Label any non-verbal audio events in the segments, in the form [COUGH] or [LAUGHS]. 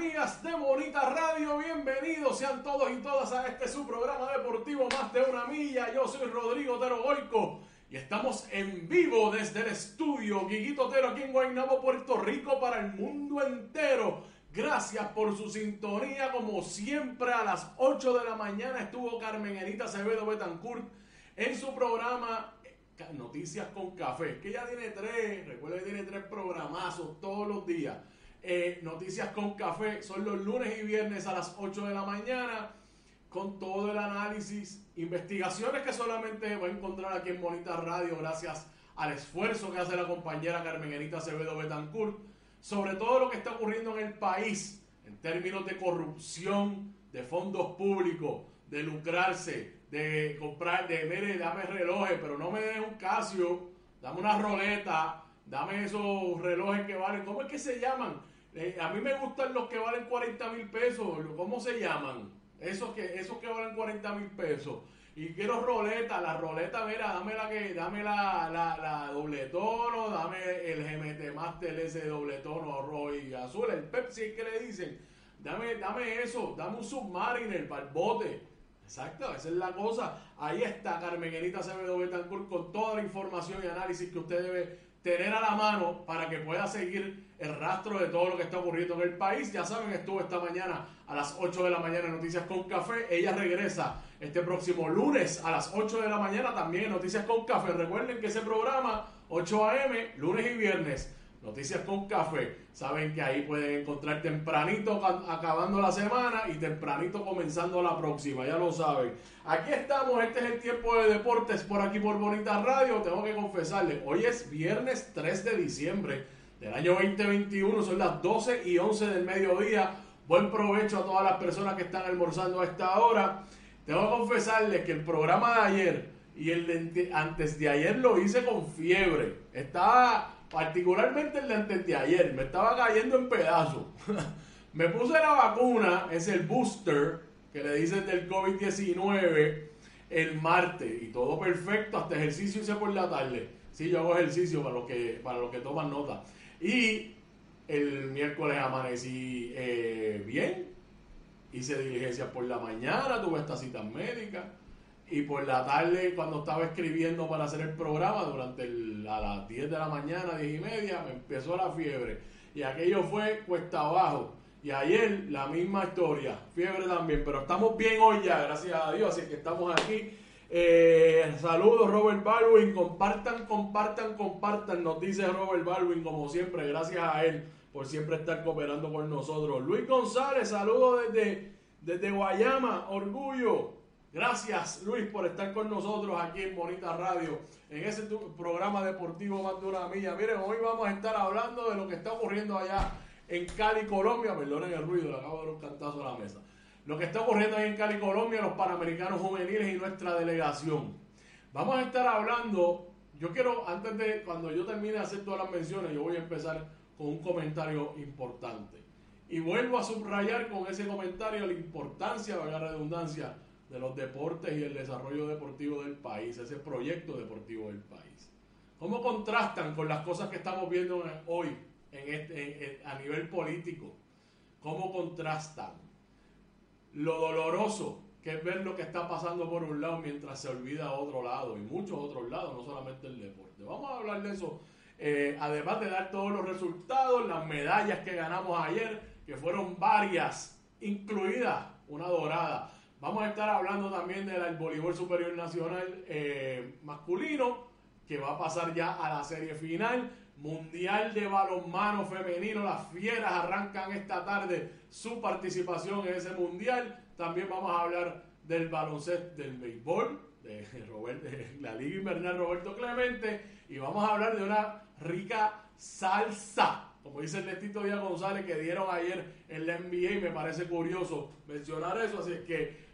amigas de Bonita Radio, bienvenidos sean todos y todas a este su programa deportivo Más de una milla, yo soy Rodrigo Otero Goico y estamos en vivo desde el estudio Guiguito Otero aquí en Guaynabo, Puerto Rico para el mundo entero. Gracias por su sintonía, como siempre a las 8 de la mañana estuvo Carmen Enita Acevedo Betancourt en su programa Ca- Noticias con Café, que ya tiene tres, recuerda que tiene tres programazos todos los días. Eh, Noticias con Café son los lunes y viernes a las 8 de la mañana, con todo el análisis, investigaciones que solamente va a encontrar aquí en Bonita Radio, gracias al esfuerzo que hace la compañera Carmen Enita Acevedo Betancourt, sobre todo lo que está ocurriendo en el país en términos de corrupción, de fondos públicos, de lucrarse, de comprar, de mire, dame relojes, pero no me des un Casio, dame una roleta, dame esos relojes que valen, ¿cómo es que se llaman? Eh, a mí me gustan los que valen 40 mil pesos, ¿cómo se llaman? Esos que, esos que valen 40 mil pesos. Y quiero roleta, la roleta, mira, dame la que, dame la, la, la doble tono, dame el GMT Master ese doble tono rojo y azul, el Pepsi que le dicen. Dame, dame eso, dame un Submariner para el bote. Exacto, esa es la cosa. Ahí está Carmen Enita Acevedo Betancourt con toda la información y análisis que usted debe tener a la mano para que pueda seguir el rastro de todo lo que está ocurriendo en el país. Ya saben, estuvo esta mañana a las 8 de la mañana en Noticias con Café. Ella regresa este próximo lunes a las 8 de la mañana también en Noticias con Café. Recuerden que ese programa, 8 a.m., lunes y viernes, Noticias con Café. Saben que ahí pueden encontrar tempranito ca- acabando la semana y tempranito comenzando la próxima, ya lo saben. Aquí estamos, este es el tiempo de deportes por aquí por Bonita Radio. Tengo que confesarles, hoy es viernes 3 de diciembre del año 2021, son las 12 y 11 del mediodía. Buen provecho a todas las personas que están almorzando a esta hora. Tengo que confesarles que el programa de ayer y el de ante- antes de ayer lo hice con fiebre. Estaba, particularmente el de antes de ayer, me estaba cayendo en pedazos. [LAUGHS] me puse la vacuna, es el booster, que le dicen del COVID-19, el martes. Y todo perfecto, hasta ejercicio hice por la tarde. Sí, yo hago ejercicio para los que, para los que toman nota. Y el miércoles amanecí eh, bien, hice diligencias por la mañana, tuve estas citas médicas y por la tarde cuando estaba escribiendo para hacer el programa durante a las 10 de la mañana, 10 y media, me empezó la fiebre y aquello fue cuesta abajo. Y ayer la misma historia, fiebre también, pero estamos bien hoy ya, gracias a Dios, así que estamos aquí. Eh, saludos Robert Baldwin, compartan, compartan, compartan, nos dice Robert Baldwin como siempre, gracias a él por siempre estar cooperando con nosotros. Luis González, saludos desde, desde Guayama, orgullo. Gracias Luis por estar con nosotros aquí en Bonita Radio, en ese programa deportivo más de milla. Miren, hoy vamos a estar hablando de lo que está ocurriendo allá en Cali, Colombia. Perdonen el ruido, le acabo de dar un cantazo a la mesa. Lo que está ocurriendo ahí en Cali, Colombia, los Panamericanos Juveniles y nuestra delegación. Vamos a estar hablando yo quiero, antes de, cuando yo termine de hacer todas las menciones, yo voy a empezar con un comentario importante. Y vuelvo a subrayar con ese comentario la importancia, la redundancia, de los deportes y el desarrollo deportivo del país, ese proyecto deportivo del país. ¿Cómo contrastan con las cosas que estamos viendo hoy en este, a nivel político? ¿Cómo contrastan lo doloroso que es ver lo que está pasando por un lado mientras se olvida otro lado y muchos otros lados, no solamente el deporte? Vamos a hablar de eso, eh, además de dar todos los resultados, las medallas que ganamos ayer, que fueron varias, incluida una dorada. Vamos a estar hablando también del voleibol superior nacional eh, masculino, que va a pasar ya a la serie final. Mundial de balonmano femenino, las fieras arrancan esta tarde su participación en ese mundial. También vamos a hablar del baloncesto, del béisbol, de, la Liga Invernal Roberto Clemente, y vamos a hablar de una rica salsa como dice el Netito Díaz González, que dieron ayer en la NBA, y me parece curioso mencionar eso, así es que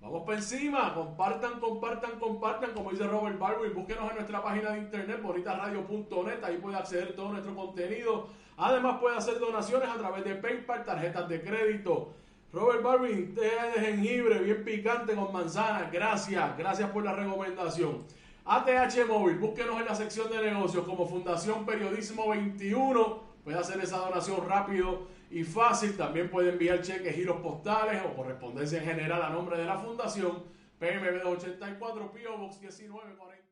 vamos para encima, compartan, compartan, compartan, como dice Robert Barber, búsquenos en nuestra página de internet, bonitasradio.net, ahí puede acceder todo nuestro contenido, además puede hacer donaciones a través de PayPal, tarjetas de crédito. Robert Barbie, té de jengibre bien picante con manzana, gracias, gracias por la recomendación. ATH Móvil, búsquenos en la sección de negocios como Fundación Periodismo 21 Puede hacer esa donación rápido y fácil. También puede enviar cheques, giros postales o correspondencia en general a nombre de la Fundación PMB 284 Pio Box 1940.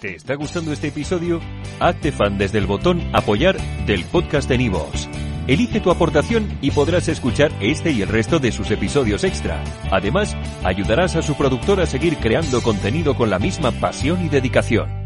¿Te está gustando este episodio? Hazte fan desde el botón Apoyar del podcast de Nivos. Elige tu aportación y podrás escuchar este y el resto de sus episodios extra. Además, ayudarás a su productor a seguir creando contenido con la misma pasión y dedicación.